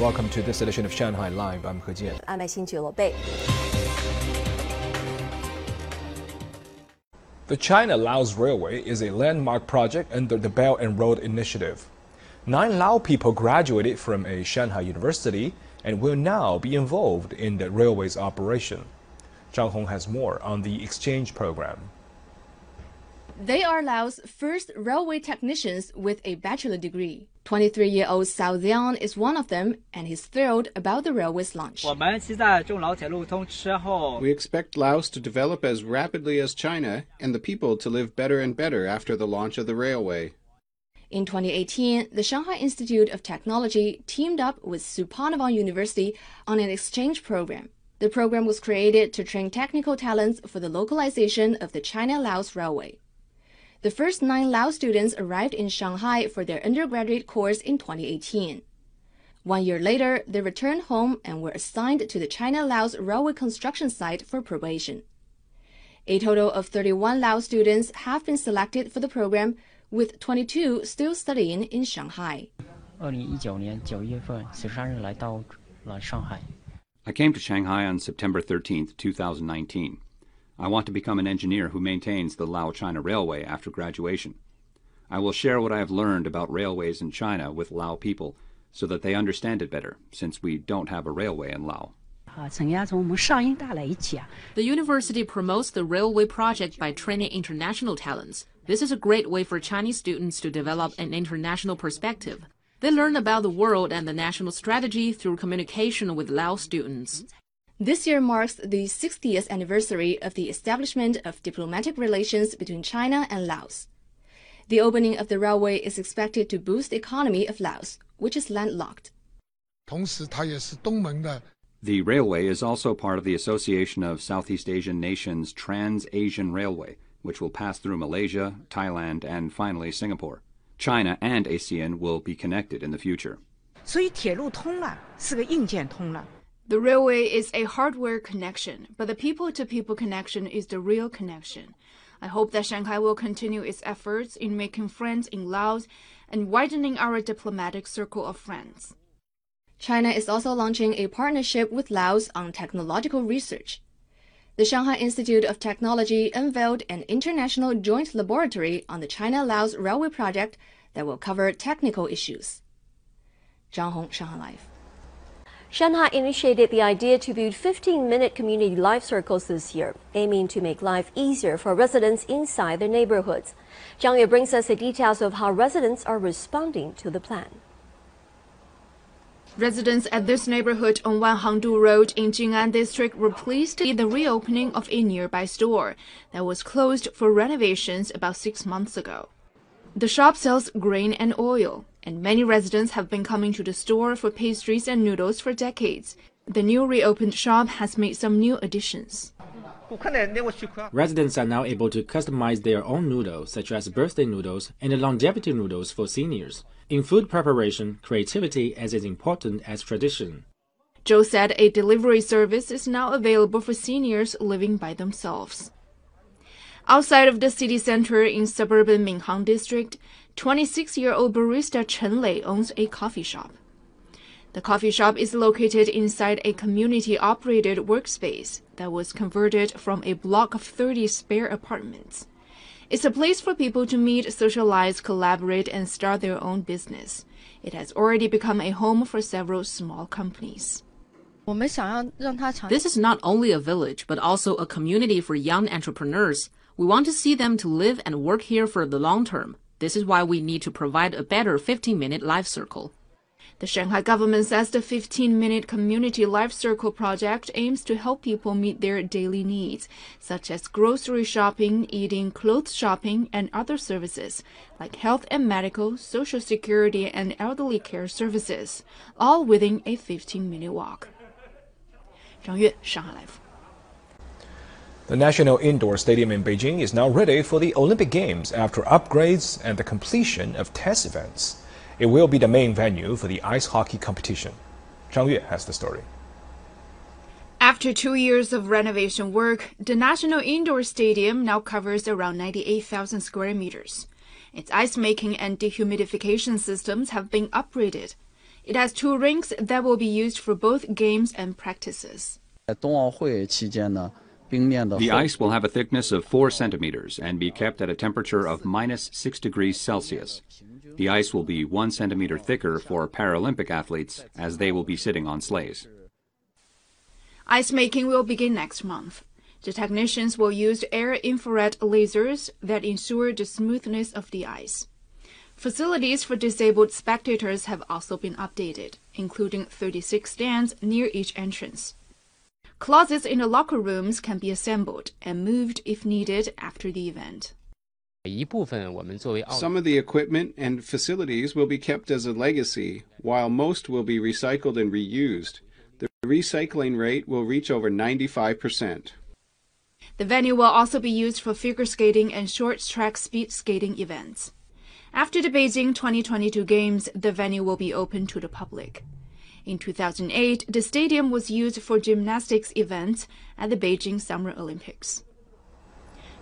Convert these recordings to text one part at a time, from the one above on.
Welcome to this edition of Shanghai Live. I'm He Jian. I'm Xinju Lobei. The China Laos Railway is a landmark project under the Belt and Road Initiative. Nine Lao people graduated from a Shanghai university and will now be involved in the railway's operation. Zhang Hong has more on the exchange program. They are Laos' first railway technicians with a bachelor degree. 23-year-old Sou Xong is one of them, and he's thrilled about the railway's launch. We expect Laos to develop as rapidly as China and the people to live better and better after the launch of the railway. In 2018, the Shanghai Institute of Technology teamed up with Souphanouvong University on an exchange program. The program was created to train technical talents for the localization of the China-Laos Railway. The first nine Lao students arrived in Shanghai for their undergraduate course in 2018. One year later, they returned home and were assigned to the China Laos railway construction site for probation. A total of 31 Lao students have been selected for the program, with 22 still studying in Shanghai. I came to Shanghai on September 13, 2019. I want to become an engineer who maintains the Lao China Railway after graduation. I will share what I have learned about railways in China with Lao people so that they understand it better, since we don't have a railway in Lao. Uh, the university promotes the railway project by training international talents. This is a great way for Chinese students to develop an international perspective. They learn about the world and the national strategy through communication with Lao students. This year marks the 60th anniversary of the establishment of diplomatic relations between China and Laos. The opening of the railway is expected to boost the economy of Laos, which is landlocked. 同时，它也是东盟的 The railway is also part of the Association of Southeast Asian Nations Trans Asian Railway, which will pass through Malaysia, Thailand, and finally Singapore. China and ASEAN will be connected in the future. 所以铁路通了，是个硬件通了。 The railway is a hardware connection, but the people to people connection is the real connection. I hope that Shanghai will continue its efforts in making friends in Laos and widening our diplomatic circle of friends. China is also launching a partnership with Laos on technological research. The Shanghai Institute of Technology unveiled an international joint laboratory on the China Laos Railway project that will cover technical issues. Zhang Hong, Shanghai Live. Shanghai initiated the idea to build 15-minute community life circles this year, aiming to make life easier for residents inside their neighborhoods. Zhang Yue brings us the details of how residents are responding to the plan. Residents at this neighborhood on Wanhangdu Road in Jing'an District were pleased to see the reopening of a nearby store that was closed for renovations about six months ago. The shop sells grain and oil, and many residents have been coming to the store for pastries and noodles for decades. The new reopened shop has made some new additions. Residents are now able to customize their own noodles, such as birthday noodles and longevity noodles for seniors. In food preparation, creativity is as important as tradition. Joe said a delivery service is now available for seniors living by themselves. Outside of the city center in suburban Minhang district, 26-year-old barista Chen Lei owns a coffee shop. The coffee shop is located inside a community-operated workspace that was converted from a block of 30 spare apartments. It's a place for people to meet, socialize, collaborate, and start their own business. It has already become a home for several small companies. This is not only a village, but also a community for young entrepreneurs We want to see them to live and work here for the long term. This is why we need to provide a better 15-minute life circle. The Shanghai government says the 15-minute community life circle project aims to help people meet their daily needs, such as grocery shopping, eating, clothes shopping, and other services, like health and medical, social security, and elderly care services, all within a 15-minute walk. 张悦，上海 Live。 The National Indoor Stadium in Beijing is now ready for the Olympic Games after upgrades and the completion of test events. It will be the main venue for the ice hockey competition. Zhang Yue has the story. After two years of renovation work, the National Indoor Stadium now covers around 98,000 square meters. Its ice making and dehumidification systems have been upgraded. It has two rinks that will be used for both games and practices. The ice will have a thickness of 4 centimeters and be kept at a temperature of minus 6 degrees Celsius. The ice will be 1 centimeter thicker for Paralympic athletes as they will be sitting on sleighs. Ice making will begin next month. The technicians will use air infrared lasers that ensure the smoothness of the ice. Facilities for disabled spectators have also been updated, including 36 stands near each entrance. Closets in the locker rooms can be assembled and moved if needed after the event. Some of the equipment and facilities will be kept as a legacy, while most will be recycled and reused. The recycling rate will reach over 95%. The venue will also be used for figure skating and short track speed skating events. After the Beijing 2022 Games, the venue will be open to the public. In 2008, the stadium was used for gymnastics events at the Beijing Summer Olympics.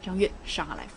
张悦，上海来。